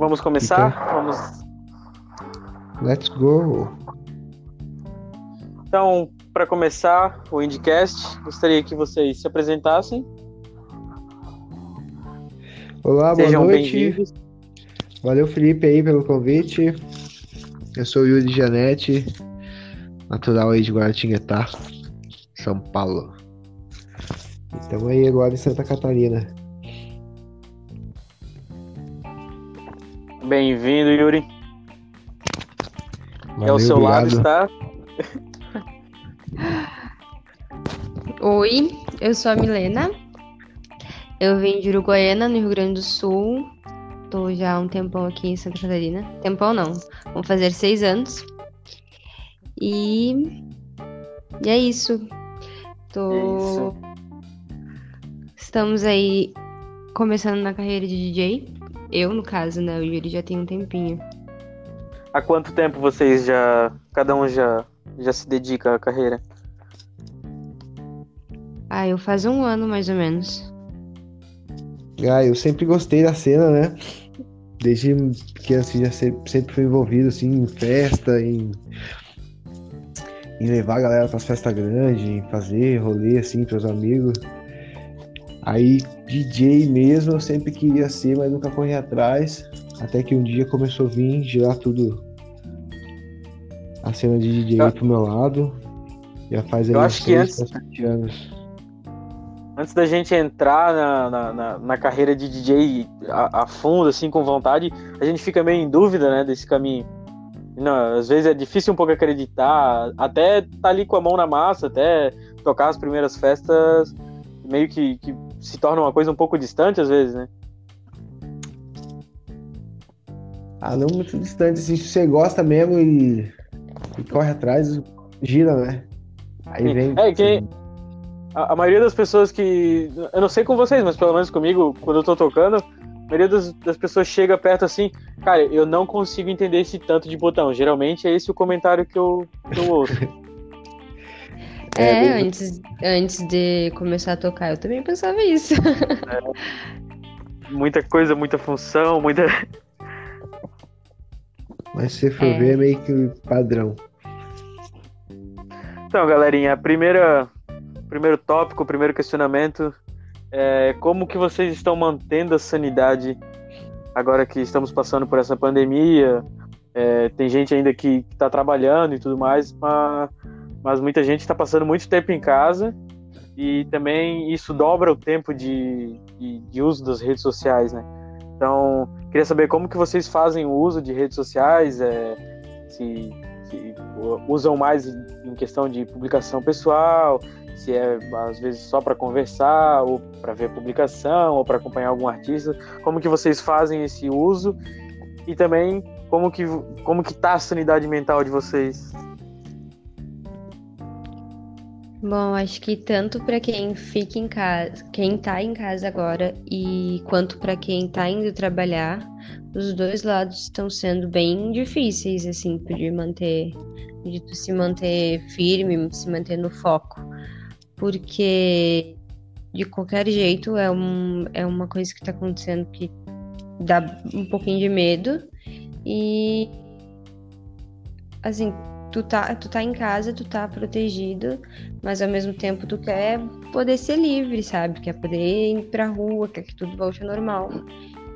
Vamos começar? Então- Vamos. Let's go! Então, para começar o Indicast, gostaria que vocês se apresentassem. Olá, boa Sejam noite. bem-vindos. Valeu, Felipe, aí pelo convite. Eu sou o Yuri Janete, natural aí de Guaratinguetá, São Paulo. Estamos aí agora em Santa Catarina. Bem-vindo, Yuri. e ao Valeu, seu lado obrigado. está. Oi, eu sou a Milena. Eu vim de Uruguaiana, no Rio Grande do Sul. Tô já há um tempão aqui em Santa Catarina. Tempão não, vão fazer seis anos. E, e é isso. Tô... Isso. Estamos aí começando na carreira de DJ. Eu, no caso, né? O Yuri já tem um tempinho. Há quanto tempo vocês já. Cada um já, já se dedica à carreira? Ah, eu faz um ano mais ou menos. Ah, eu sempre gostei da cena, né? Desde pequeno, assim, já sempre, sempre fui envolvido, assim, em festa, em, em levar a galera pras festas grandes, em fazer rolê, assim, pros amigos. Aí, DJ mesmo, eu sempre queria ser, mas nunca corri atrás. Até que um dia começou a vir girar tudo. A cena de DJ Eu- pro meu lado. Já faz aí Eu acho que antes- anos. Antes da gente entrar na, na, na- na carreira de DJ a, a fundo, assim, com vontade, a gente fica meio em dúvida, né, desse caminho. Não, às vezes é difícil um pouco acreditar, até tá ali com a mão na massa, até tocar as primeiras festas, meio que, que se torna uma coisa um pouco distante às vezes, né? Ah, não muito distante, assim, se você gosta mesmo e, e corre atrás, gira, né? Aí vem. É que- A, a maioria das pessoas que. Eu não sei com vocês, mas pelo menos comigo, quando eu tô tocando, a maioria das, das pessoas chega perto assim, cara, eu não consigo entender esse tanto de botão. Geralmente é esse o comentário que eu, que eu ouço. É, É, antes, antes de começar a tocar, eu também pensava isso. muita coisa, muita função, muita. Mas se você for É. ver, é meio que padrão. Então, galerinha, a primeira, primeiro tópico, o primeiro questionamento é como que vocês estão mantendo a sanidade agora que estamos passando por essa pandemia? É, tem gente ainda que está trabalhando e tudo mais, mas, mas muita gente está passando muito tempo em casa e também isso dobra o tempo de, de, de uso das redes sociais, né? Então, queria saber como que vocês fazem o uso de redes sociais, é, se, se usam mais em questão de publicação pessoal, se é às vezes só para conversar, ou para ver publicação, ou para acompanhar algum artista, como que vocês fazem esse uso e também como que como que tá a sanidade mental de vocês? Bom, acho que tanto para quem fica em casa, quem tá em casa agora e quanto para quem tá indo trabalhar, os dois lados estão sendo bem difíceis, assim, de manter, de tu se manter firme, se manter no foco, porque de qualquer jeito é, um, é uma coisa que tá acontecendo que dá um pouquinho de medo e assim, tu tá, tu tá em casa, tu tá protegido, mas ao mesmo tempo tu quer poder ser livre, sabe? Quer poder ir pra rua, quer que tudo volte ao normal.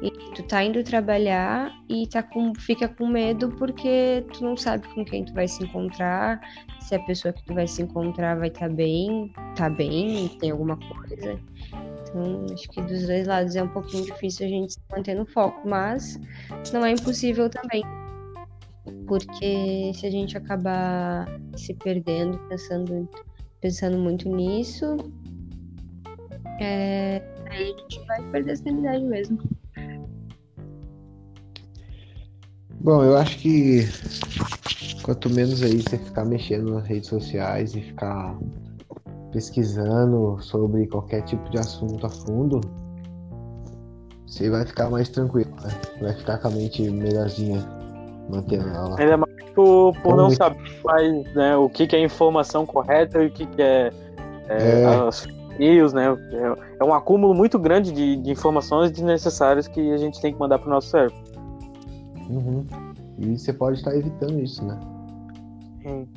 E tu tá indo trabalhar e tá com, fica com medo porque tu não sabe com quem tu vai se encontrar, se a pessoa que tu vai se encontrar vai estar tá bem, tá bem, tem alguma coisa. Então, acho que dos dois lados é um pouquinho difícil a gente se manter no foco, mas não é impossível também. Porque se a gente acabar se perdendo, pensando, pensando muito nisso, é, aí a gente vai perder a sanidade mesmo. Bom, eu acho que quanto menos aí você ficar mexendo nas redes sociais e ficar pesquisando sobre qualquer tipo de assunto a fundo, você vai ficar mais tranquilo, né? Vai ficar com a mente melhorzinha, mantendo ela. Ainda mais por, por não saber mais né, o que, que é informação correta e o que, que é, é, É. as news, né? É, é um acúmulo muito grande de, de informações desnecessárias que a gente tem que mandar pro nosso cérebro. Uhum. E você pode estar evitando isso, né? Sim.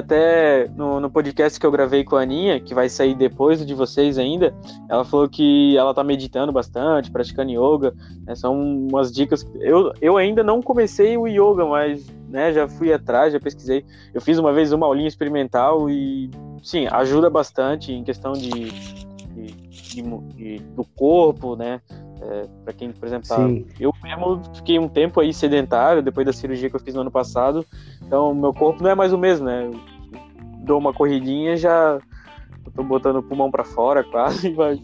Até no, no, podcast que eu gravei com a Aninha, que vai sair depois de vocês ainda, ela falou que ela tá meditando bastante, praticando yoga. Né, são umas dicas. Eu, eu ainda não comecei o yoga, mas né, já fui atrás, já pesquisei. Eu fiz uma vez uma aulinha experimental e, sim, ajuda bastante em questão de, de, de, de do corpo, né? É, para quem, por exemplo, tá, eu mesmo fiquei um tempo aí sedentário depois da cirurgia que eu fiz no ano passado. Então, meu corpo não é mais o mesmo, né? Eu dou uma corridinha já tô botando o pulmão para fora quase e vai.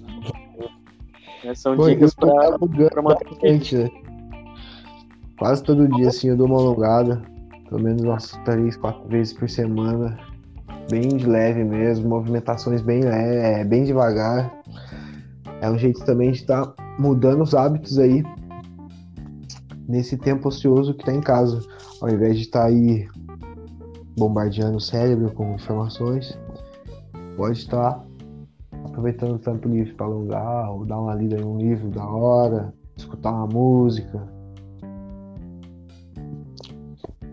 É, são Pô, dicas para manter bastante, né? Quase todo dia, assim, eu dou uma alongada, pelo menos umas três, quatro vezes por semana, bem de leve mesmo, movimentações bem leve, bem devagar. É um jeito também de estar tá mudando os hábitos aí nesse tempo ocioso que tá em casa, ao invés de estar tá aí bombardeando o cérebro com informações, pode estar aproveitando o tempo livre para alongar ou dar uma lida em um livro da hora, escutar uma música.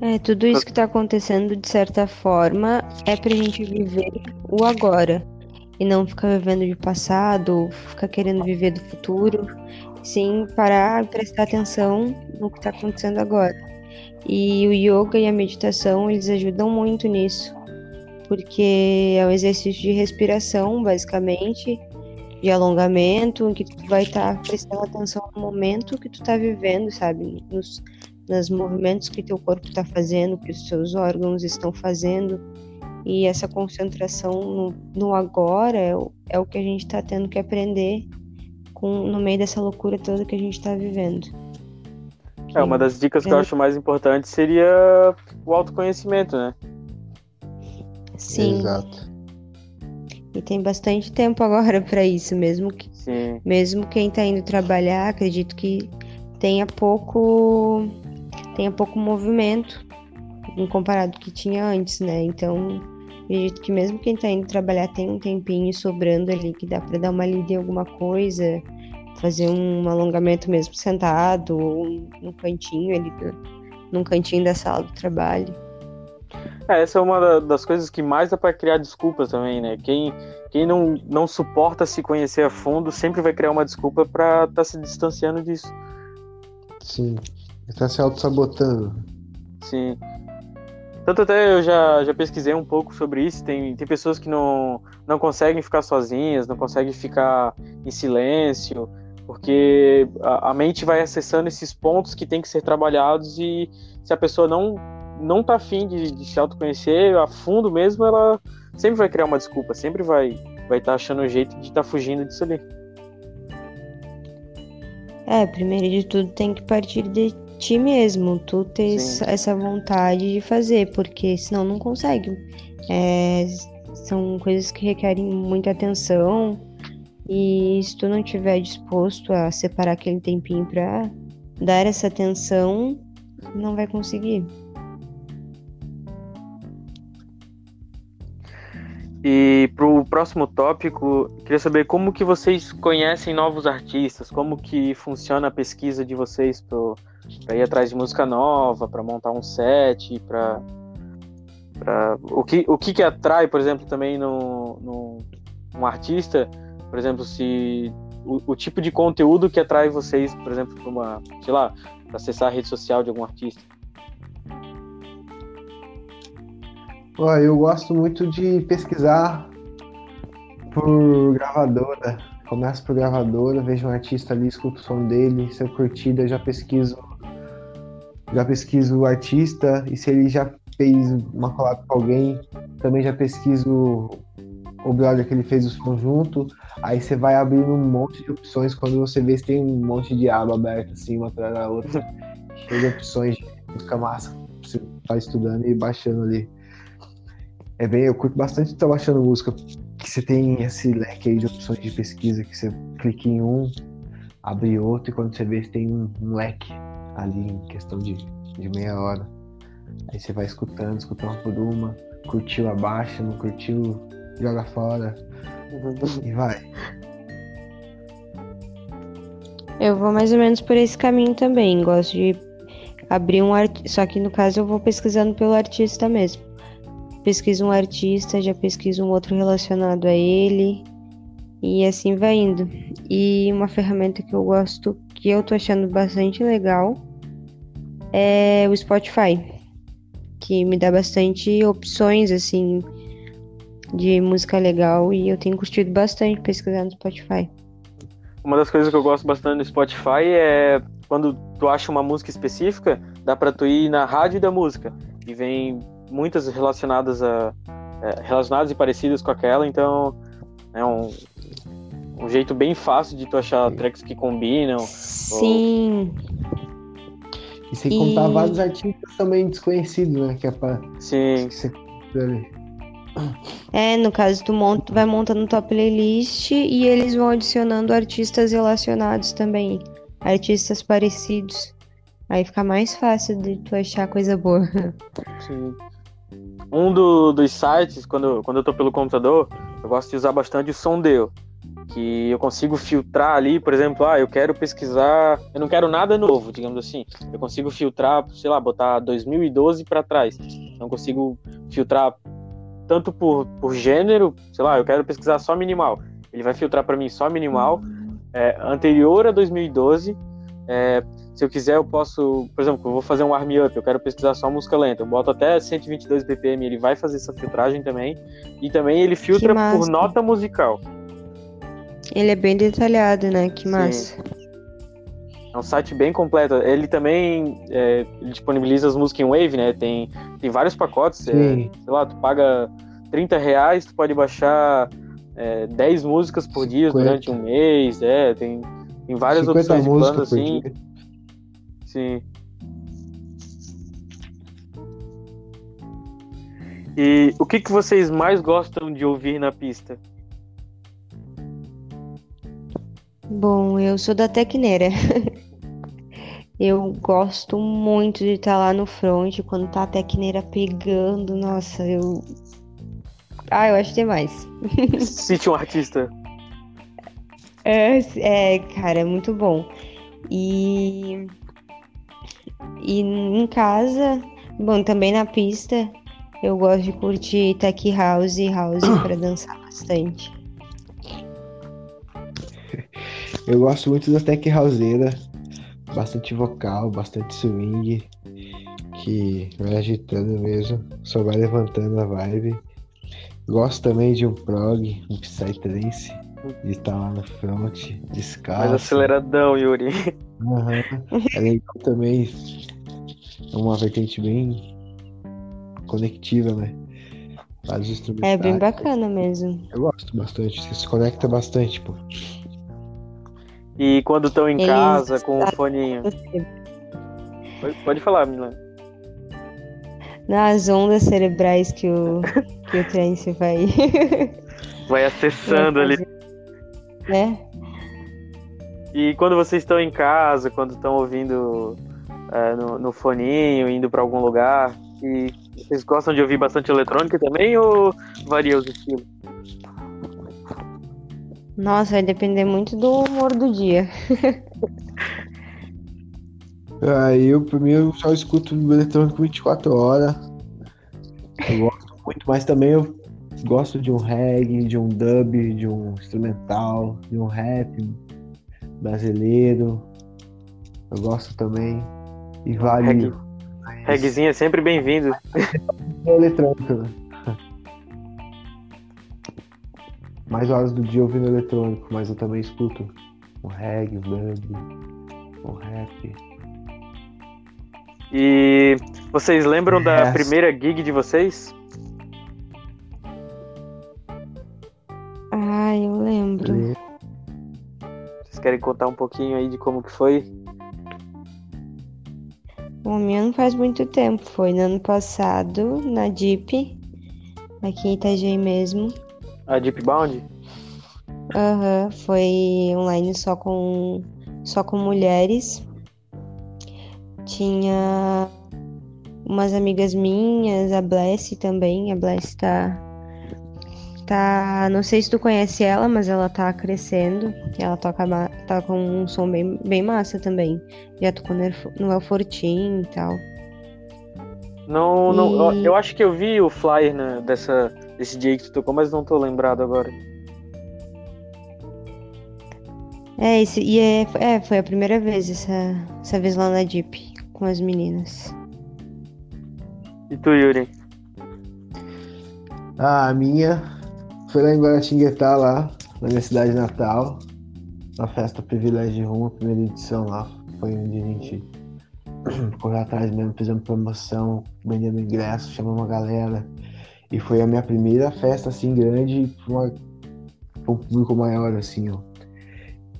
É, tudo isso que está acontecendo, de certa forma, é para a gente viver o agora e não ficar vivendo de passado, ficar querendo viver do futuro, sim parar e prestar atenção no que está acontecendo agora. E o yoga e a meditação, eles ajudam muito nisso, porque é um exercício de respiração, basicamente, de alongamento, em que tu vai estar tá prestando atenção no momento que tu está vivendo, sabe? Nos, nos movimentos que teu corpo está fazendo, que os seus órgãos estão fazendo e essa concentração no, no agora é o, é o que a gente está tendo que aprender com, no meio dessa loucura toda que a gente está vivendo. É, uma das dicas que eu acho mais importante seria o autoconhecimento, né? Sim. Exato. E tem bastante tempo agora para isso, mesmo que Sim. mesmo quem está indo trabalhar, acredito que tenha pouco tenha pouco movimento em comparado que tinha antes, né? Então, acredito que mesmo quem tá indo trabalhar tem um tempinho sobrando ali que dá para dar uma lida em alguma coisa, fazer um alongamento mesmo sentado ou no cantinho ali, num cantinho da sala do trabalho. É, essa é uma das coisas que mais dá para criar desculpas também, né? Quem, quem não, não suporta se conhecer a fundo sempre vai criar uma desculpa para estar tá se distanciando disso. Sim, está se auto-sabotando. Sim. Tanto até eu já, já pesquisei um pouco sobre isso. Tem, tem pessoas que não, não conseguem ficar sozinhas, não conseguem ficar em silêncio, porque a, a mente vai acessando esses pontos que tem que ser trabalhados e se a pessoa não não tá afim de, de se autoconhecer a fundo mesmo, ela sempre vai criar uma desculpa, sempre vai vai estar tá achando um jeito de estar tá fugindo disso ali. É, primeiro de tudo tem que partir de ti mesmo, tu ter essa vontade de fazer, porque senão não consegue. É, são coisas que requerem muita atenção e se tu não estiver disposto a separar aquele tempinho para dar essa atenção, não vai conseguir. E para o próximo tópico, queria saber como que vocês conhecem novos artistas, como que funciona a pesquisa de vocês para ir atrás de música nova, para montar um set, para o que o que, que atrai, por exemplo, também no, no um artista, por exemplo, se o, o, tipo de conteúdo que atrai vocês, por exemplo, para uma, sei lá, acessar a rede social de algum artista. Eu gosto muito de pesquisar por gravadora. Começo por gravadora, vejo um artista ali, escuto o som dele, se eu curtir, eu já pesquiso já pesquiso o artista e se ele já fez uma collab com alguém, também já pesquiso o brother que ele fez o som junto. Aí você vai abrindo um monte de opções quando você vê se tem um monte de aba aberta assim, uma atrás da outra. Cheio de opções de música massa. Você tá estudando e baixando ali. É bem, eu curto bastante estar baixando música, que você tem esse leque aí de opções de pesquisa que você clica em um, abre outro e quando você vê você tem um, um leque ali em questão de, de meia hora. Aí você vai escutando, escutando por uma, curtiu, abaixa, não curtiu, joga fora e vai. Eu vou mais ou menos por esse caminho também. Gosto de abrir um artista. Só que no caso eu vou pesquisando pelo artista mesmo. Pesquiso um artista, já pesquiso um outro relacionado a ele. E assim vai indo. E uma ferramenta que eu gosto, que eu tô achando bastante legal, é o Spotify. Que me dá bastante opções, assim, de música legal. E eu tenho curtido bastante pesquisar no Spotify. Uma das coisas que eu gosto bastante do Spotify é quando tu acha uma música específica, dá pra tu ir na rádio da música. E vem muitas relacionadas a. É, relacionadas e parecidas com aquela, então é um, um jeito bem fácil de tu achar tracks que combinam. Sim. E sem E- contar vários artistas também desconhecidos, né? Que é pra. Sim. que você-. É, no caso, tu monta, vai montando tua playlist e eles vão adicionando artistas relacionados também. Artistas parecidos. Aí fica mais fácil de tu achar coisa boa. Sim. Um do- dos sites, quando, quando eu tô pelo computador, eu gosto de usar bastante o Sondeo. Que eu consigo filtrar ali, por exemplo, ah, eu quero pesquisar, eu não quero nada novo, digamos assim. Eu consigo filtrar, sei lá, botar 2012 para trás. Então eu consigo filtrar tanto por, por gênero, sei lá, eu quero pesquisar só minimal. Ele vai filtrar para mim só minimal, é, anterior a 2012. É, se eu quiser, eu posso, por exemplo, eu vou fazer um arm up, eu quero pesquisar só música lenta, eu boto até 122 BPM, ele vai fazer essa filtragem também. E também ele filtra massa. por nota musical. Ele é bem detalhado, né? Que Sim. É um site bem completo. Ele também é, ele disponibiliza as músicas em Wave, né? Tem, tem vários pacotes. é, sei lá, tu paga 30 reais, tu pode baixar é, 10 músicas por dia 50. durante um mês. É, tem, tem várias 50 opções de banda por assim. dia. Sim. E o que, que vocês mais gostam de ouvir na pista? Bom, eu sou da Tecneira. Eu gosto muito de estar lá no front quando tá a Tecneira pegando. Nossa, eu. Ah, eu acho demais. Cite um artista. É, é, cara, é muito bom. E, e em casa, bom, também na pista, eu gosto de curtir tech house e house pra dançar bastante. Eu gosto muito da tech houseira, bastante vocal, bastante swing, que vai agitando mesmo, só vai levantando a vibe. Gosto também de um prog, um psytrance, de estar lá no front, descalço. Mais aceleradão, Yuri. Aham. É legal também, é uma vertente bem conectiva, né? Vários instrumentais. É bem bacana mesmo. Eu gosto bastante, você se conecta bastante, pô. E quando estão em Eles- casa com o foninho. Pode, pode falar, Milana. Nas ondas cerebrais que o, que o trance vai, Vai acessando vai ali. né? E quando vocês estão em casa, quando estão ouvindo é, no, no foninho, indo pra algum lugar, e vocês gostam de ouvir bastante eletrônica também ou varia os estilos? Nossa, vai depender muito do humor do dia. Aí eu, eu só escuto eletrônico 24 horas. Eu gosto muito, mas também eu gosto de um reggae, de um dub, de um instrumental, de um rap brasileiro. Eu gosto também. E vale Reggae. Reggaezinho é sempre bem-vindo. eletrônico, né? Mais horas do dia ouvindo eletrônico, mas eu também escuto um reggae, um dub, um rap. E vocês lembram da Yes. primeira gig de vocês? Ah, eu lembro. Vocês querem contar um pouquinho aí de como que foi? O meu não faz muito tempo, foi no ano passado, na Jeep, aqui em Itajaí mesmo. A Deep Bound? Aham, foi online só com só com mulheres. Tinha umas amigas minhas, a Bless também, a Bless tá Tá, não sei se tu conhece ela, mas ela tá crescendo. Ela toca tá com um som bem, bem massa também. Já tocou no El Fortin e tal. Não, não, e... eu acho que eu vi o flyer né, dessa, desse dia que tu tocou, mas não tô lembrado agora. É, esse, e é, é, foi a primeira vez essa, essa vez lá na Jeep com as meninas. E tu, Yuri? Ah, a minha foi lá em Guaratinguetá, lá, na minha cidade natal. Na festa Privilégio de Rumo, a primeira edição lá. Foi onde a gente correu atrás mesmo, fizemos promoção, vendendo ingresso, chamamos uma galera. E foi a minha primeira festa assim grande para um público maior, assim, ó.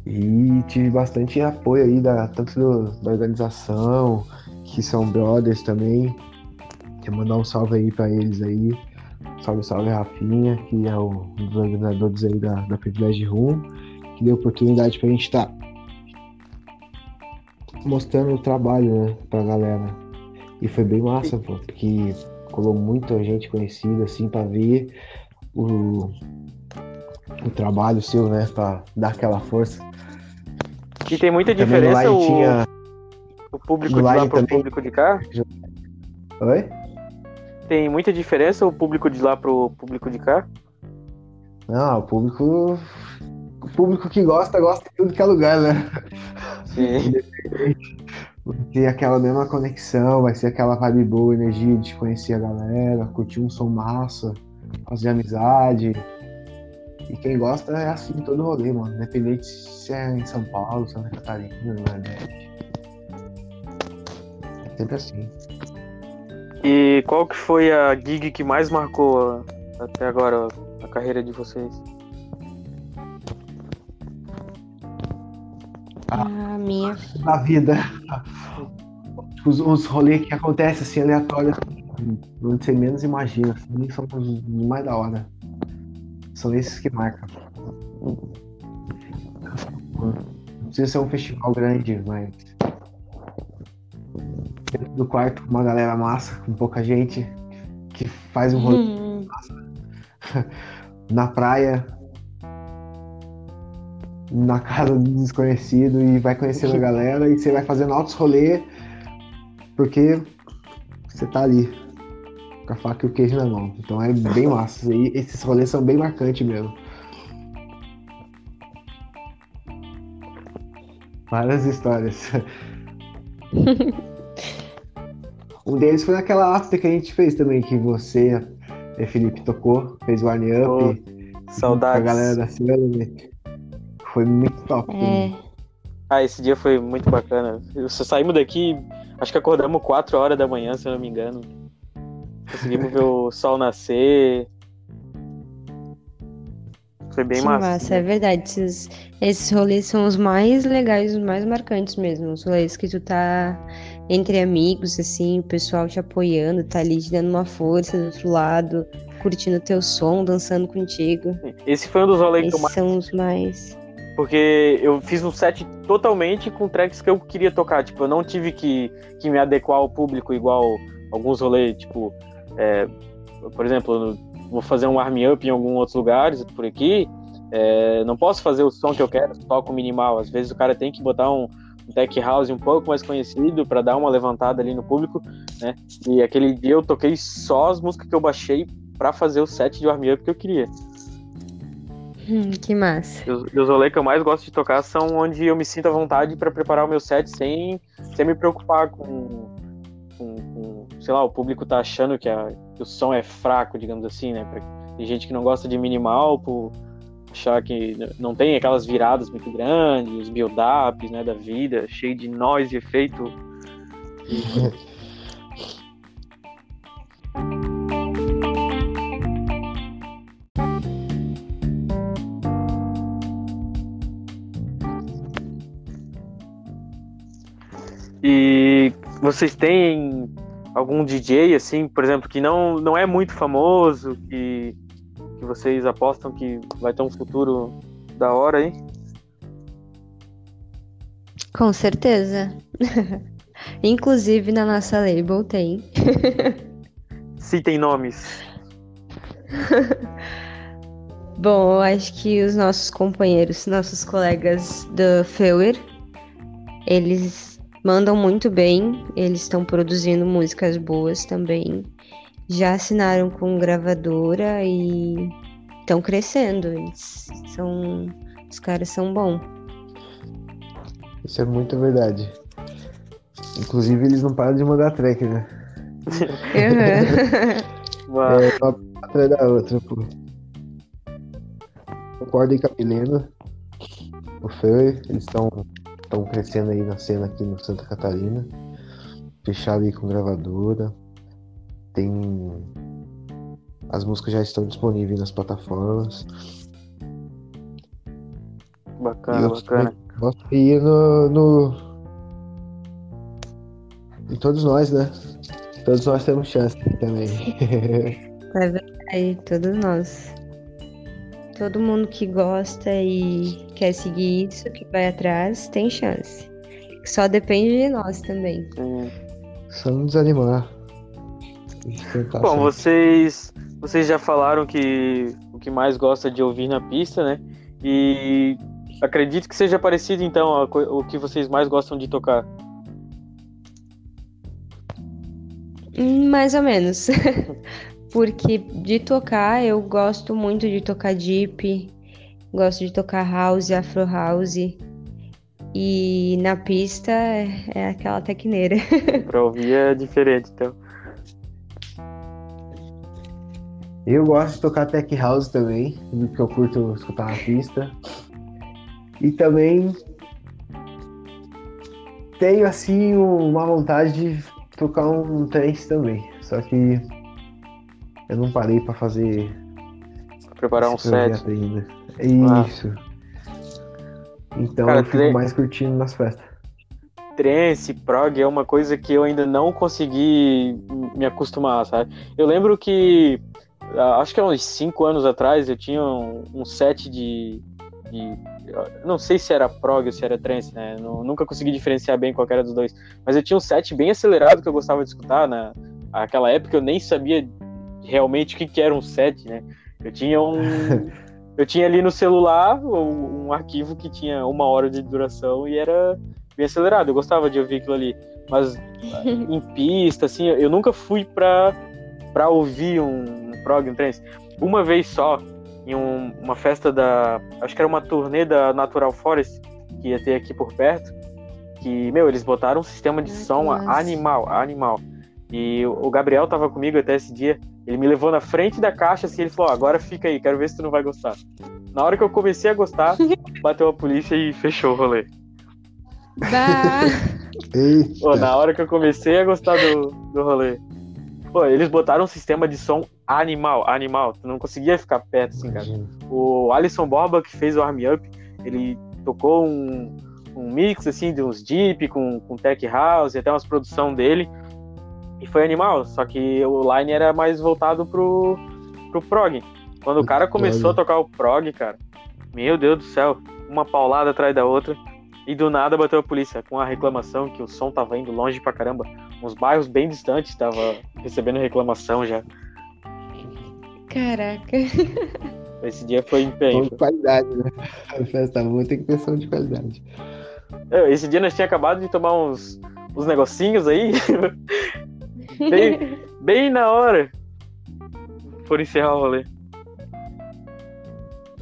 E tive bastante apoio aí da, tanto do, da organização, que são brothers também. Quero mandar um salve aí para eles aí. Salve, salve Rafinha, que é um dos organizadores aí da, da Privilege Room, que deu oportunidade pra gente estar tá mostrando o trabalho, né, pra galera. E foi bem massa, pô, porque colou muita gente conhecida, assim, pra ver o, o trabalho seu, né, pra dar aquela força. E tem muita também diferença o, tinha... o público de lá pro também... público de cá? Oi? Tem muita diferença o público de lá pro público de cá? Não, o público. O público que gosta, gosta de tudo que é lugar, né? Sim. Vai ter aquela mesma conexão, vai ser aquela vibe boa, energia de conhecer a galera, curtir um som massa, fazer amizade. E quem gosta é assim todo rolê, mano. Independente se é em São Paulo, Santa Catarina, no Nordeste. É sempre assim. E qual que foi a gig que mais marcou até agora a carreira de vocês? A minha. Na vida. Os, os rolês que acontecem assim aleatórios, não você menos imagina. Assim, são os mais da hora. São esses que marcam. Não precisa ser um festival grande, mas dentro do quarto uma galera massa, com pouca gente, que faz um rolê hum. na praia, na casa do desconhecido e vai conhecendo a galera e você vai fazendo altos rolê porque você tá ali com a faca e o queijo na mão. Então é bem massa. E esses rolês são bem marcantes mesmo. Várias histórias. Um deles foi naquela after que a gente fez também, que você, eh, Felipe, tocou, fez o One Up. Oh, saudades. A galera da. Foi muito top. É. Ah, esse dia foi muito bacana. Só saímos daqui, acho que acordamos 4 horas da manhã, se eu não me engano. Conseguimos ver o sol nascer. Foi bem que massa. massa. É verdade. Esses, esses rolês são os mais legais, os mais marcantes mesmo. Os rolês que tu tá entre amigos, assim, o pessoal te apoiando, tá ali te dando uma força do outro lado, curtindo teu som, dançando contigo. Esse foi um dos rolês Esses que eu mais. são os mais. Porque eu fiz um set totalmente com tracks que eu queria tocar. Tipo, eu não tive que, que me adequar ao público igual alguns rolês, tipo, é, por exemplo, vou fazer um arm up em alguns outros lugares por aqui. É, não posso fazer o som que eu quero só com minimal. Às vezes o cara tem que botar um, um tech house um pouco mais conhecido para dar uma levantada ali no público, né? E aquele dia eu toquei só as músicas que eu baixei para fazer o set de warm up que eu queria. Hum, que massa. E os, os rolês que eu mais gosto de tocar são onde eu me sinto à vontade para preparar o meu set sem, sem me preocupar com, com, com, sei lá, o público tá achando que, a, que o som é fraco, digamos assim, né? Pra, tem gente que não gosta de minimal por achar que não tem aquelas viradas muito grandes, os build-ups né, da vida, cheio de noise e efeito. E vocês têm algum DJ assim, por exemplo, que não, não é muito famoso, que que vocês apostam que vai ter um futuro da hora aí? Com certeza. Inclusive na nossa label tem. tem. Citem nomes. Bom, eu acho que os nossos companheiros, nossos colegas do Feuer, eles mandam muito bem, eles estão produzindo músicas boas também. Já assinaram com gravadora e estão crescendo. Eles são, os caras são bons. Isso é muito verdade. Inclusive, eles não param de mandar track, né? Uhum. É, uma atrás da outra, pô. Concordo com a Milena. O Fer, eles estão crescendo aí na cena aqui no Santa Catarina. Fechado aí com gravadora. Tem. As músicas já estão disponíveis nas plataformas. Bacana, eu bacana. Gosto de ir no, no. Em todos nós, né? Todos nós temos chance também. É verdade, todos nós. Todo mundo que gosta e quer seguir isso, que vai atrás, tem chance. Só depende de nós também. Sim. Só não desanimar. Bom, sempre. vocês, vocês já falaram que o que mais gosta de ouvir na pista, né? E acredito que seja parecido, então, o que vocês mais gostam de tocar. Hum, Mais ou menos. Porque de tocar, eu gosto muito de tocar deep, gosto de tocar house, afro house. E na pista é é aquela tecneira. Pra ouvir é diferente, então. Eu gosto de tocar tech house também, do que eu curto escutar na pista. E também tenho assim uma vontade de tocar um trance também. Só que eu não parei pra fazer Preparar um set. projeto Ah. Isso. Então Cara, eu fico tre- mais curtindo nas festas. trance, prog é uma coisa que eu ainda não consegui me acostumar, sabe? Eu lembro que, ah, acho que há uns 5 anos atrás, eu tinha um, um set de, de- Não sei se era prog ou se era trance, né? Nu- nunca consegui diferenciar bem qual era dos dois. Mas eu tinha um set bem acelerado que eu gostava de escutar. Na, naquela época eu nem sabia realmente o que, que era um set, né? Eu tinha um. eu tinha ali no celular um, um arquivo que tinha uma hora de duração e era bem acelerado. Eu gostava de ouvir aquilo ali. Mas em pista, assim, eu nunca fui pra, pra ouvir um, um prog, um trance. Uma vez só, em um- uma festa da. Acho que era uma turnê da Natural Forest, que ia ter aqui por perto. Que, meu, eles botaram um sistema de som animal, animal. E o o Gabriel tava comigo até esse dia. Ele me levou na frente da caixa assim, ele falou: "Ó, agora fica aí, quero ver se tu não vai gostar. Na hora que eu comecei a gostar, bateu a polícia e fechou o rolê. Pô, na hora que eu comecei a gostar do, do rolê. Pô, eles botaram um sistema de som animal, animal. Tu não conseguia ficar perto, assim, cara. O Alisson Borba, que fez o Arm Up, ele tocou um, um mix, assim, de uns deep com, com tech house e até umas produção dele. E foi animal, só que o line era mais voltado pro, pro prog. Quando o cara começou a tocar o prog, cara, meu Deus do céu, uma paulada atrás da outra. E do nada bateu a polícia com a reclamação que o som tava indo longe pra caramba. Uns bairros bem distantes tava recebendo reclamação já. Caraca. Esse dia foi Som empenho. de qualidade, né? A festa boa tem que ter som de qualidade. Esse dia nós tinha acabado de tomar uns, uns negocinhos aí. bem, bem na hora. Por encerrar o rolê.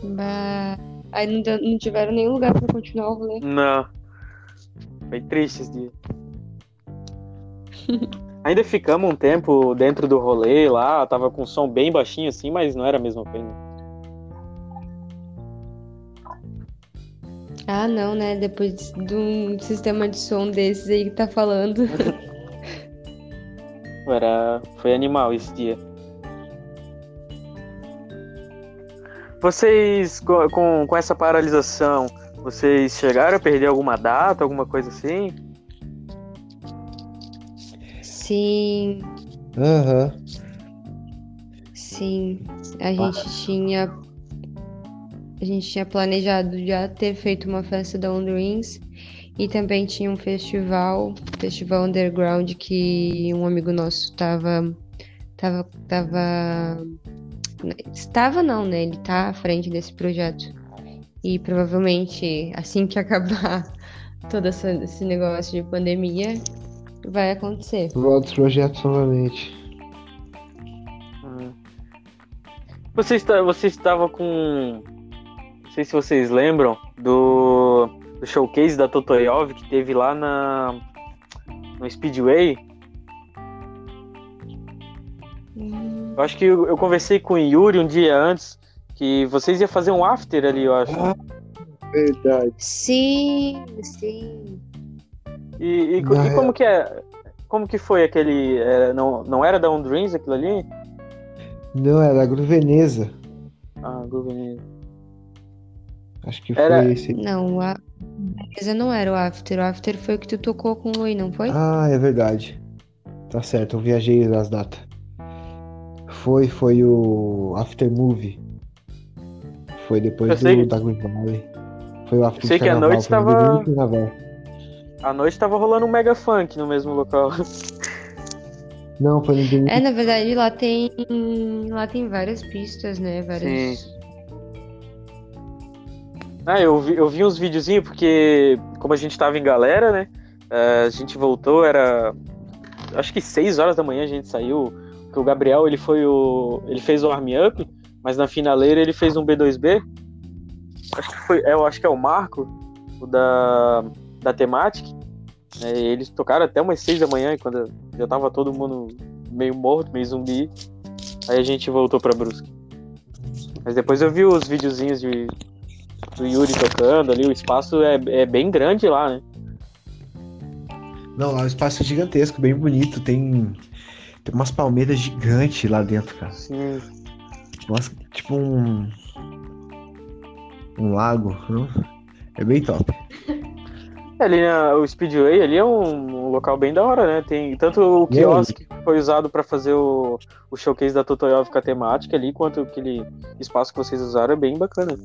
Bah. Aí não, deu- não tiveram nenhum lugar pra continuar o rolê. Não. Foi triste esse dia. Ainda ficamos um tempo dentro do rolê lá, tava com o som bem baixinho assim, mas não era a mesma coisa. Ah, não, né? Depois de um sistema de som desses aí que tá falando. Era... Foi animal esse dia. Vocês, co- com, com essa paralisação, vocês chegaram a perder alguma data, alguma coisa assim? Sim, Aham. sim. A gente tinha. A gente tinha planejado já ter feito uma festa da On Rings e também tinha um festival, festival underground que um amigo nosso tava tava tava Estava não, né? Ele tá à frente desse projeto. E provavelmente, assim que acabar todo essa- esse negócio de pandemia, vai acontecer. Volta os projetos novamente. Você, está, você estava com. Não sei se vocês lembram do, do showcase da Totoyov que teve lá na no Speedway. Hum, Eu acho que eu, eu conversei com o Yuri um dia antes que vocês iam fazer um after ali, eu acho. Verdade. Sim, sim. E, e e como que é? Como que foi aquele. é, não, não era da On Dreams aquilo ali? Não, era a Gruveneza. Ah, Groove Acho que Era- foi esse. Não, a beleza não era o after. O after foi o que tu tocou com o Lui, não foi? Ah, é verdade. Tá certo, eu viajei nas datas. Foi, foi o After Movie. Foi depois sei do que- da Green Valley. Foi o After sei de que a noite tava-. À noite tava rolando um mega funk no mesmo local. Não, foi no domingo. É, na verdade, lá tem. Lá tem várias pistas, né? Várias. Ah, eu vi, eu vi uns videozinhos porque, como a gente tava em galera, né? eh, a gente voltou, era. Acho que 6 horas da manhã a gente saiu. Porque o Gabriel ele foi o. Ele fez o Arm Up, mas na finaleira ele fez um B2B. Acho que foi. é, Eu acho que é o Marco, o da, da Tematic. né, e eles tocaram até umas 6 da manhã, quando já tava todo mundo meio morto, meio zumbi. Aí a gente voltou pra Brusque. Mas depois eu vi os videozinhos de, do Yuri tocando ali, o espaço é, é bem grande lá, né? Não, lá o espaço é gigantesco, bem bonito. Tem, tem umas palmeiras gigantes lá dentro, cara. Sim. Nossa, tipo um. Um lago. não? É bem top. Ali na- o Speedway ali é um, um local bem da hora, né? Tem tanto o quiosque que foi usado pra fazer o, o showcase da Totoyov com a temática ali, quanto aquele espaço que vocês usaram é bem bacana.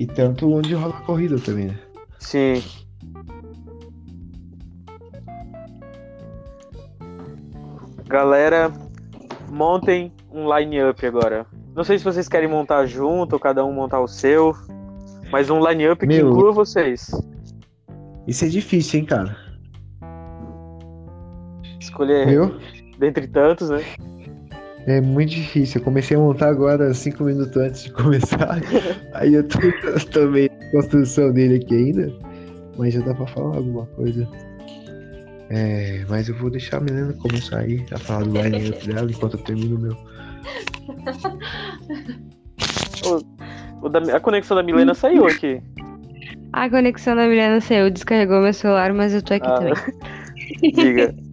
E tanto onde rola a corrida também, né? Sim. Galera, montem um line-up agora. Não sei se vocês querem montar junto ou cada um montar o seu, mas um line-up que Meu. inclua vocês. Isso é difícil, hein, cara? Escolher Viu? dentre tantos, né? É muito difícil. Eu comecei a montar agora cinco minutos antes de começar. Aí eu tô, na construção dele aqui ainda. Mas já dá pra falar alguma coisa. É, mas eu vou deixar a menina começar aí a falar do line-up dela enquanto eu termino o meu. O da- a conexão da Milena saiu aqui. A conexão da Milena saiu, descarregou meu celular, mas eu tô aqui Ah. também. Diga.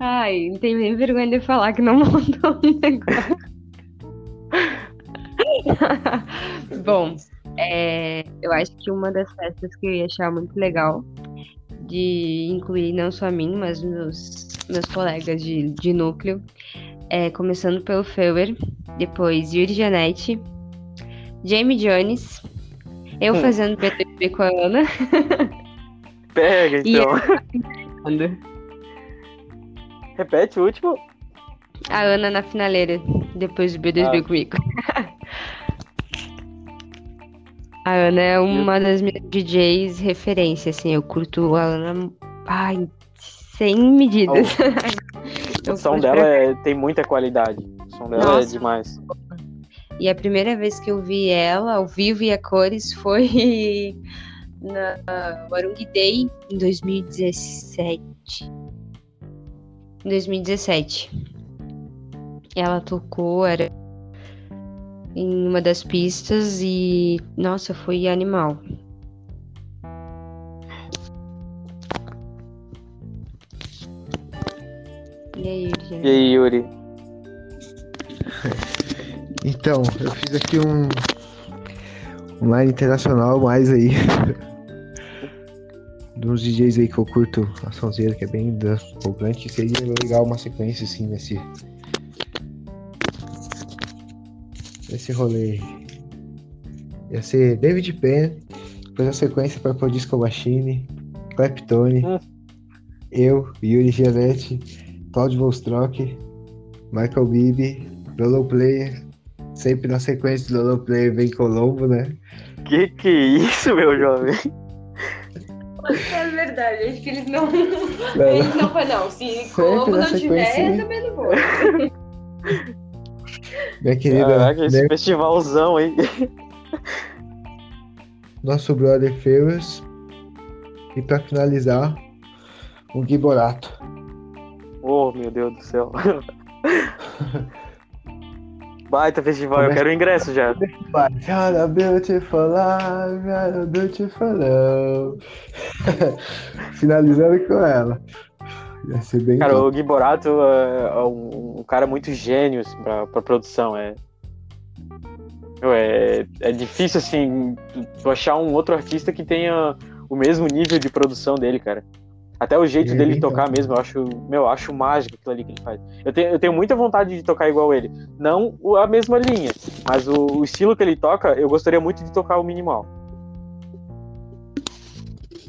Ai, não tenho nem vergonha de falar que não montou um negócio. Bom, é, eu acho que uma das festas que eu ia achar muito legal de incluir não só a mim, mas meus, meus colegas de, de núcleo, é, começando pelo Feuer, depois Yuri Janete, Jamie Jones, eu Hum. fazendo BTB com a Ana. Pega, E então. Repete o último. A Ana na finaleira, depois do B2B Ah. comigo. A Ana é uma das minhas DJs referência, assim, eu curto a Ana, ai, sem medidas. O Eu som dela é- tem muita qualidade. O som dela é Nossa. demais. E a primeira vez que eu vi ela, ao vivo e a cores, foi na Warung Day, em 2017. Em 2017. Ela tocou, era em uma das pistas e, nossa, foi animal. E aí, E Virginia? aí, Yuri? Então, eu fiz aqui um, um line internacional mais aí. Uns DJs aí que eu curto a sonzeira, que é bem empolgante. Seria legal uma sequência assim nesse. Nesse rolê. Ia ser David Penn, depois a sequência para Disco Machine, Claptone, Hum. eu, Yuri Gianetti, Claudio Volstrock, Michael Bibi, Lolo Player. Sempre na sequência do Lolo Player vem Colombo, né? Que que é isso, meu jovem? É verdade, acho que eles não. Não. Eles não falam, não. Se na não tiver, eu também não vou. Minha querida, Caraca, esse né? festivalzão aí. nosso brother Ferris. E pra finalizar, o Giborato. Oh, meu Deus do céu. Baita festival, eu quero o ingresso já. Got a beautiful life, got a beautiful love. Finalizando com ela. Ia ser bem Cara, top. o Gui Borato é, é um, um cara muito gênio assim, pra, pra produção. É, é, é difícil, assim, tu achar um outro artista que tenha o mesmo nível de produção dele, cara. Até o jeito É dele tocar mesmo, eu acho, meu, eu acho mágico aquilo ali que ele faz. Eu tenho, eu tenho muita vontade de tocar igual ele. Não a mesma linha, mas o, o estilo que ele toca, eu gostaria muito de tocar o minimal.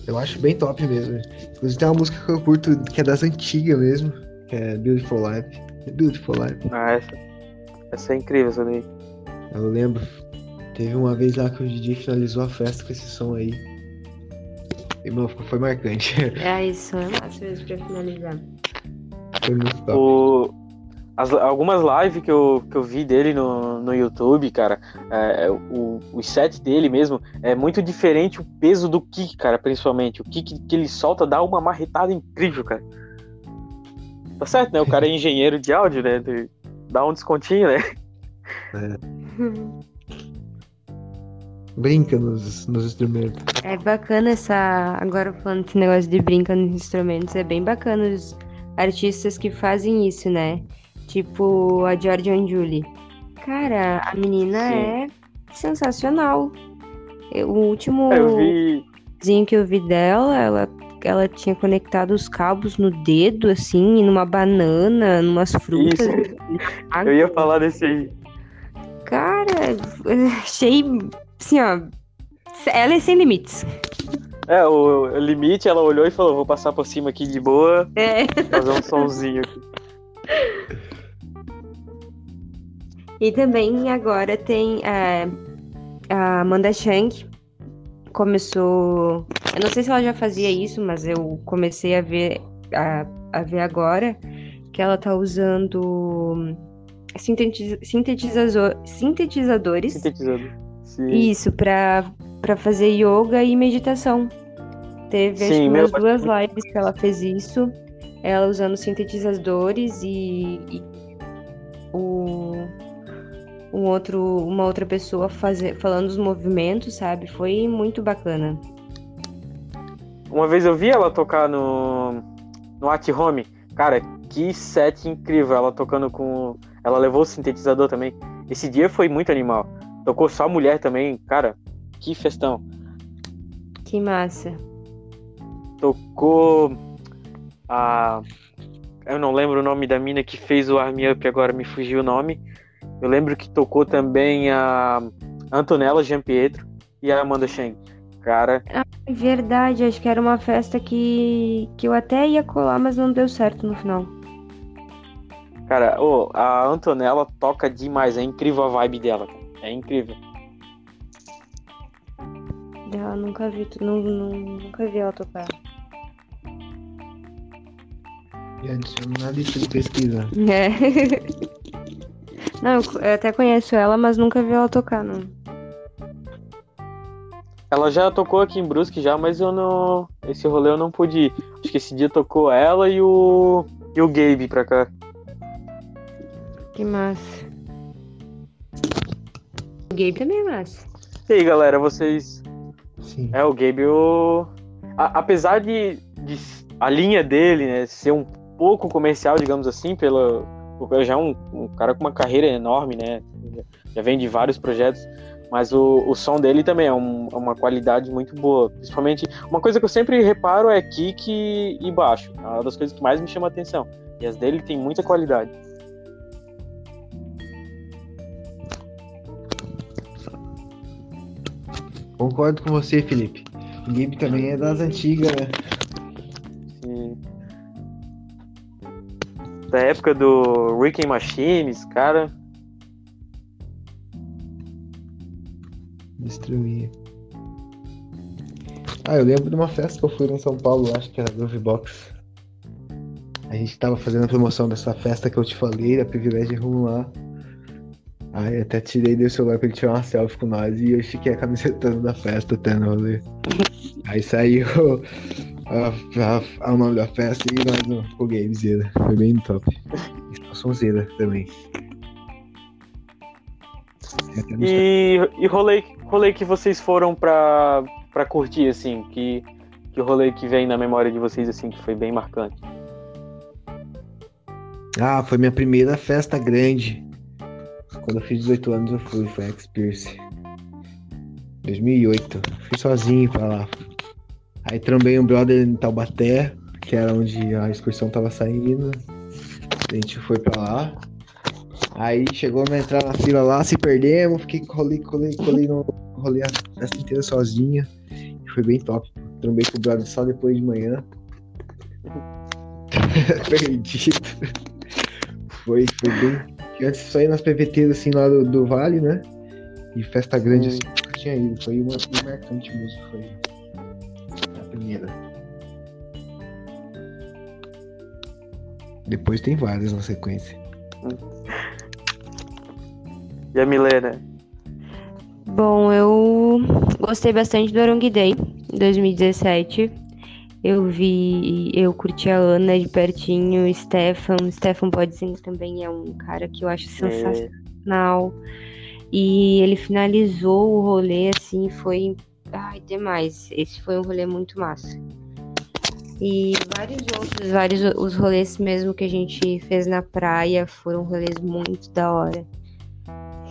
Eu acho bem top mesmo. Inclusive tem uma música que eu curto que é das antigas mesmo, que é Beautiful Life. Beautiful Life. Ah, essa, essa é incrível, essa daí. Eu lembro. Teve uma vez lá que o DJ finalizou a festa com esse som aí. E, mano, ficou- foi marcante. É isso, é massa mesmo pra finalizar. foi muito top. O, as- algumas lives que eu, que eu vi dele no, no YouTube, cara, é, o, o set dele mesmo é muito diferente o peso do kick, cara, principalmente. O kick que ele solta dá uma marretada incrível, cara. Tá certo, né? O cara é engenheiro de áudio, né? De- Dá um descontinho, né? Brinca nos, nos instrumentos. É bacana essa. Agora falando desse negócio de brinca nos instrumentos, é bem bacana os artistas que fazem isso, né? Tipo a Georgian Julie. Cara, a menina Sim. é sensacional. O último É, Eu vi. que eu vi dela, ela, ela tinha conectado os cabos no dedo, assim, numa banana, numas frutas. Isso. Eu ia falar desse aí. Cara, achei. Assim, ó. Ela é sem limites. É, o, limite, ela olhou e falou: vou passar por cima aqui de boa, É. fazer um sonzinho aqui. E também agora tem é, a Amanda Chang. Começou. Eu não sei se ela já fazia isso, mas eu comecei a ver, a, a ver agora que ela tá usando sintetiza- sintetizador, sintetizadores. Sintetizando. Sim. Isso, pra, pra fazer yoga e meditação. Teve acho Sim, meu, umas duas lives que ela fez isso. Ela usando sintetizadores e, e o, um outro, uma outra pessoa fazer, falando os movimentos, sabe? Foi muito bacana. Uma vez eu vi ela tocar no, no At Home. Cara, que set incrível. Ela tocando com. Ela levou o sintetizador também. Esse dia foi muito animal. Tocou só mulher também. Cara, que festão. Que massa. Tocou a. Eu não lembro o nome da mina que fez o Arm Up, agora me fugiu o nome. Eu lembro que tocou também a Antonella Giampietro e a Amanda Cheng. Cara, É verdade, acho que era uma festa que, que eu até ia colar, mas não deu certo no final. Cara, ô, a Antonella toca demais, é incrível a vibe dela, cara. É incrível. Eu nunca vi, nu- nu- nunca vi ela tocar. E adiciono na lista de pesquisa. É. Não, eu eu até conheço ela, mas nunca vi ela tocar, não. Ela já tocou aqui em Brusque já, mas eu não. Esse rolê eu não pude ir. Acho que esse dia tocou ela e o. E o Gabe pra cá. Que massa. O Gabe também é massa. E aí, galera, vocês. Sim. É, o Gabe, o. a- apesar de, de a linha dele, né, ser um pouco comercial, digamos assim, pela. porque Já é um, um cara com uma carreira enorme, né? Já vem de vários projetos. Mas o, o som dele também é um- é uma qualidade muito boa. Principalmente, uma coisa que eu sempre reparo é kick e, e baixo. É uma das coisas que mais me chama a atenção. E as dele tem muita qualidade. Concordo com você, Felipe. O Gabe também é das antigas, né? Sim. Da época do Rick and Machines, cara. Destruía. Ah, eu lembro de uma festa que eu fui em São Paulo, acho que era Groove Box. A gente tava fazendo a promoção dessa festa que eu te falei, da Privilégio Room lá. Aí até tirei do celular pra ele tirar uma selfie com nós e eu fiquei a camiseta da festa até no rolê. Aí saiu o nome da festa e nós no, com Gamezeira. Foi bem top. E Sonzeira também. E, e rolê, rolê que vocês foram pra, pra curtir, assim, que, que rolê que vem na memória de vocês, assim, que foi bem marcante? Ah, foi minha primeira festa grande. Quando eu fiz 18 anos eu fui, foi X-Pierce. 2008. Fui sozinho pra lá. Aí trombei um brother em Taubaté, que era onde a excursão tava saindo. A gente foi pra lá. Aí chegou a entrar na fila lá, se perdemos, fiquei colei, colei, colei no rolê a festa inteira sozinha. Foi bem top. Trombei com o brother só depois de manhã. Perdido. Foi, foi bem. Antes só ia nas PVTs assim lá do, do Vale, né? E festa grande assim, nunca tinha ido. Foi uma foi marcante mesmo, foi a primeira. Depois tem várias na sequência. E a Milena? Bom, eu gostei bastante do Arong Day 2017. Eu vi, eu curti a Ana de pertinho, o Stefan. O Stefan Bodzin também é um cara que eu acho sensacional. E ele finalizou o rolê assim, foi ai, demais. Esse foi um rolê muito massa. E vários outros, vários os rolês mesmo que a gente fez na praia foram rolês muito da hora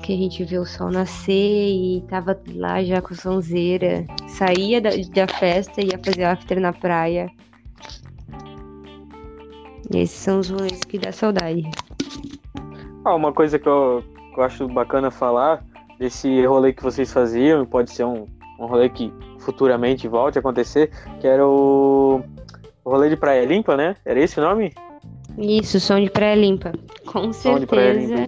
que a gente viu o sol nascer e tava lá já com sonzeira. Saía da, da festa e ia fazer after na praia. Esses são os rolês que dá saudade. Ah, uma coisa que eu, que eu acho bacana falar desse rolê que vocês faziam, pode ser um, um rolê que futuramente volte a acontecer, que era o, o rolê de Praia Limpa, né? Era esse o nome? Isso, som de Praia Limpa. Com Som certeza.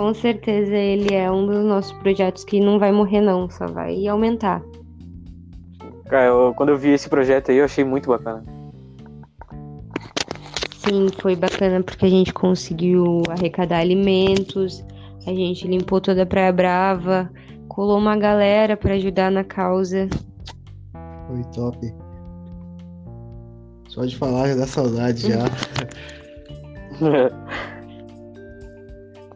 Com certeza ele é um dos nossos projetos que não vai morrer não, só vai aumentar. Cara, eu- quando eu vi esse projeto aí, eu achei muito bacana. Sim, foi bacana porque a gente conseguiu arrecadar alimentos, a gente limpou toda a Praia Brava, colou uma galera para ajudar na causa. Foi top. Só de falar já dá saudade já.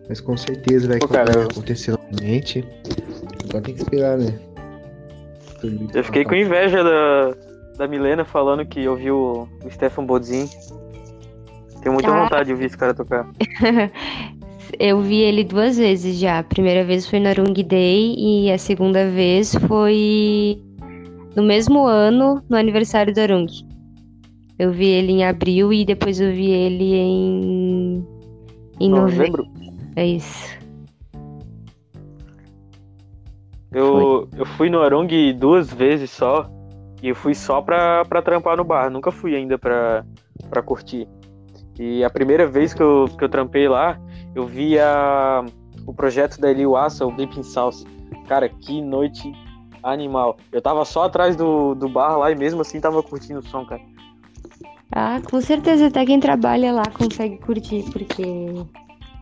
Mas com certeza vai Pô, cara, eu- acontecer novamente. Agora tem que esperar, né? Eu fiquei com inveja da, da Milena falando que ouviu o, o Stefan Bodzin. Tenho muita Ah. vontade de ouvir esse cara tocar. Eu vi ele duas vezes já. A primeira vez foi no Arung Day e a segunda vez foi no mesmo ano, no aniversário do Arung. Eu vi ele em abril e depois eu vi ele em, em novembro. Novembro. É isso. Eu, eu fui no Arong duas vezes só. E eu fui só pra, pra trampar no bar. Nunca fui ainda pra, pra curtir. E a primeira vez que eu, que eu trampei lá, eu vi a, o projeto da Eliuassa, o Blipping Sauce. Cara, que noite animal. Eu tava só atrás do, do bar lá e mesmo assim tava curtindo o som, cara. Ah, com certeza até quem trabalha lá consegue curtir, porque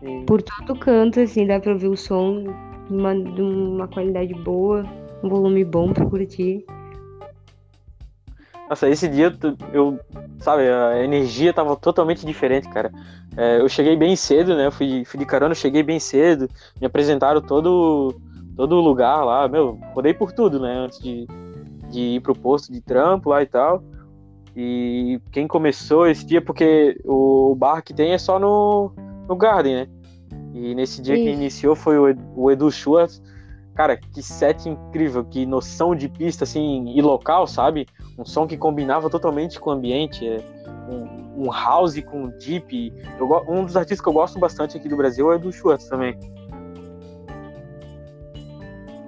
E- por todo canto, assim, dá pra ouvir o som de uma, de uma qualidade boa, um volume bom pra curtir. Nossa, esse dia eu, sabe, a energia tava totalmente diferente, cara. É, eu cheguei bem cedo, né? Eu fui, fui de carona, cheguei bem cedo, me apresentaram todo todo lugar lá, meu, rodei por tudo, né? Antes de, de ir pro posto de trampo lá e tal. E quem começou esse dia, porque o bar que tem é só no, no Garden, né? E nesse dia Isso. iniciou foi o Ed- o Edu Schwartz. Cara, que set incrível, que noção de pista, assim, e local, sabe? um som que combinava totalmente com o ambiente, é, um, um house com deep. Eu, um dos artistas que eu gosto bastante aqui do Brasil é do Schwartz também.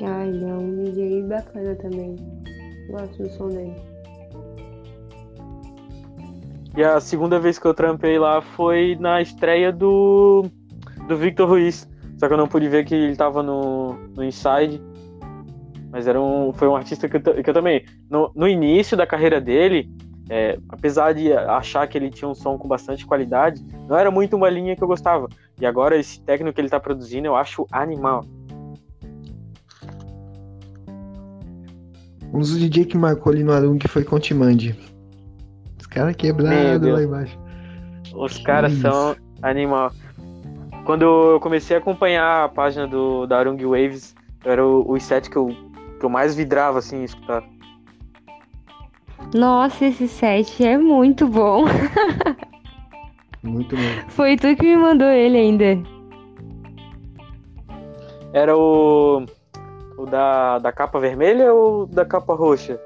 Ai, é um DJ bacana também. Gosto do som dele. E a segunda vez que eu trampei lá foi na estreia do, do Victor Ruiz. Só que eu não pude ver que ele tava no, no Inside. Mas era um, foi um artista que eu, que eu também. No, no início da carreira dele, é, apesar de achar que ele tinha um som com bastante qualidade, não era muito uma linha que eu gostava. E agora esse técnico que ele tá produzindo eu acho animal. Um dos DJ que marcou ali no Arung foi Contimandi. Os caras quebrados lá embaixo. Os caras são animal. Quando eu comecei a acompanhar a página do, da Arung Waves, era o, o set que eu, que eu mais vidrava assim escutar. Nossa, esse set é muito bom. muito bom. Foi tu que me mandou ele ainda. Era o. O da, da capa vermelha ou da capa roxa?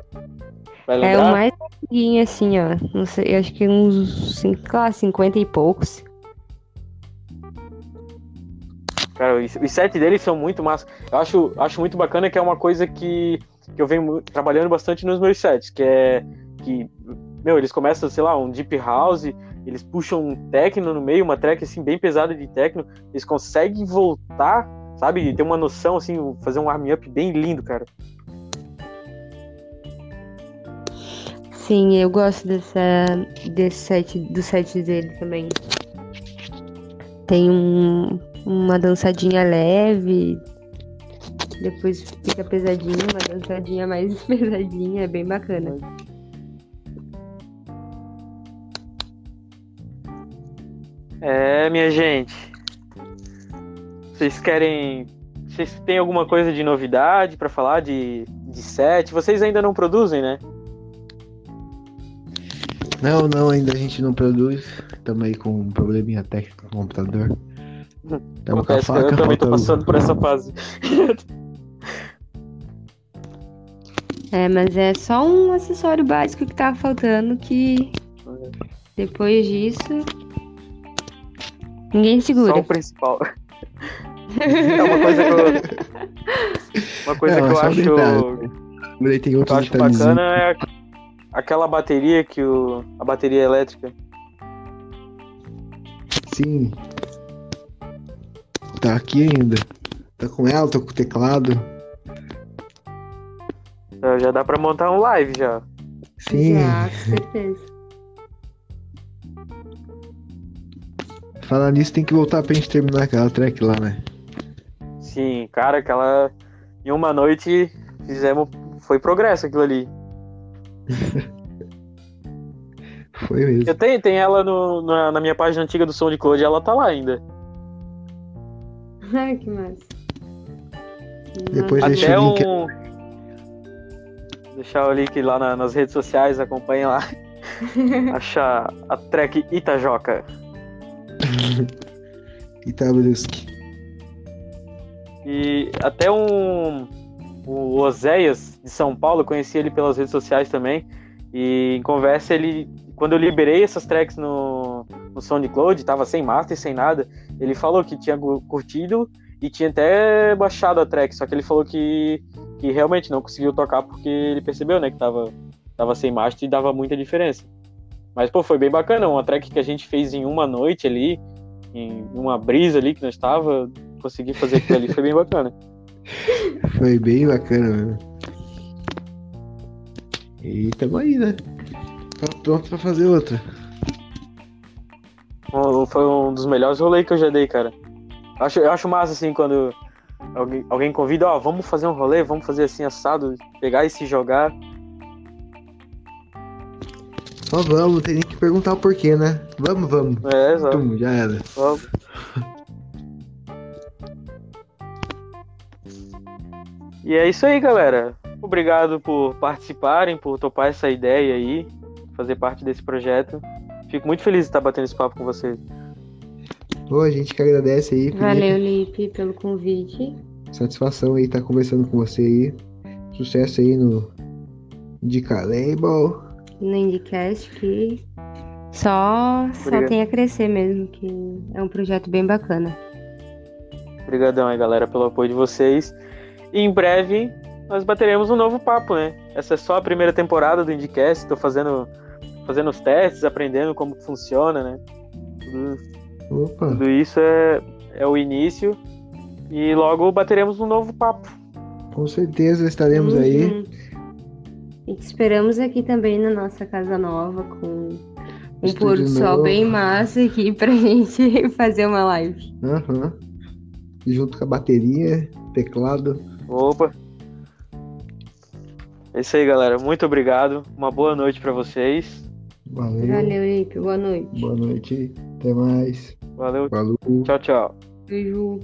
É o mais antiguinho, assim, ó. Não sei, acho que uns lá, 50 e poucos. Cara, os sets deles são muito massa. Eu acho, acho muito bacana que é uma coisa que, que eu venho trabalhando bastante nos meus sets, que é que, meu, eles começam, sei lá, um deep house, eles puxam um techno no meio, uma track assim bem pesada de techno, eles conseguem voltar, sabe, ter uma noção assim, fazer um arm up bem lindo, cara. Sim, eu gosto dessa desse set, do set dele também. Tem um, uma dançadinha leve, depois fica pesadinha, uma dançadinha mais pesadinha, é bem bacana. É, minha gente. Vocês querem. Vocês têm alguma coisa de novidade para falar de, de set? Vocês ainda não produzem, né? Não, não, ainda a gente não produz. Estamos aí com um probleminha técnico no computador. Estamos com a faca. Eu também tô passando por essa fase. é, mas é só um acessório básico que tava faltando que depois disso ninguém segura. Só o principal. é uma coisa que eu, uma coisa Não, que eu acho, tem eu acho bacana é aquela bateria que o a bateria elétrica. Sim, Tá aqui ainda. Tá com ela, tô com o teclado. Já, já dá pra montar um live já. Sim. Já, com certeza. Falar nisso, tem que voltar pra gente terminar aquela track lá, né? Sim, cara, aquela. Em uma noite fizemos. Foi progresso aquilo ali. Foi mesmo. Eu tenho, tenho ela no, na, na minha página antiga do Som de Code, ela tá lá ainda. Ai, que massa. Depois Até deixa o link. Um... Deixar o link lá na, nas redes sociais, acompanhe lá. Achar a track Itajoca. Itabruski. E até um. O Oséias de São Paulo, conheci ele pelas redes sociais também. E em conversa, ele. Quando eu liberei essas tracks no, no SoundCloud, tava sem master, sem nada. Ele falou que tinha curtido e tinha até baixado a track, só que ele falou que, que realmente não conseguiu tocar porque ele percebeu, né, que tava, tava sem master e dava muita diferença. Mas, pô, foi bem bacana, uma track que a gente fez em uma noite ali, em uma brisa ali que nós estava, consegui fazer aquilo ali, foi bem bacana. Foi bem bacana mesmo. E tamo aí, né? Tá pronto pra fazer outra. Foi um dos melhores rolês que eu já dei, cara. Eu acho, eu acho massa, assim, quando alguém, alguém convida, ó, vamos fazer um rolê, vamos fazer assim, assado, pegar e se jogar. Só vamos, tem que perguntar o porquê, né? Vamos, vamos. É, exato. Tum, já era. Vamos. E é isso aí, galera. Obrigado por participarem, por topar essa ideia aí, fazer parte desse projeto. Fico muito feliz de estar batendo esse papo com vocês. Pô, a gente que agradece aí. Felipe. Valeu, Lipe, pelo convite. Satisfação aí estar conversando com você aí. Sucesso aí no Indica Label. No Indicast que só, só tem a crescer mesmo, que é um projeto bem bacana. Obrigadão aí, galera, pelo apoio de vocês. E em breve nós bateremos um novo papo, né? Essa é só a primeira temporada do Indicast. Estou fazendo fazendo os testes, aprendendo como funciona, né? Tudo, tudo isso é, é o início e logo bateremos um novo papo. Com certeza estaremos Tamo aí. E te esperamos aqui também na nossa casa nova com um Estúdio pôr do sol bem massa aqui pra gente fazer uma live. Aham. Junto com a bateria, teclado. Opa! É isso aí, galera. Muito obrigado. Uma boa noite pra vocês. Valeu. Valeu, Lipe. Boa noite. Boa noite. Até mais. Valeu. Falou. Tchau, tchau. Beijo.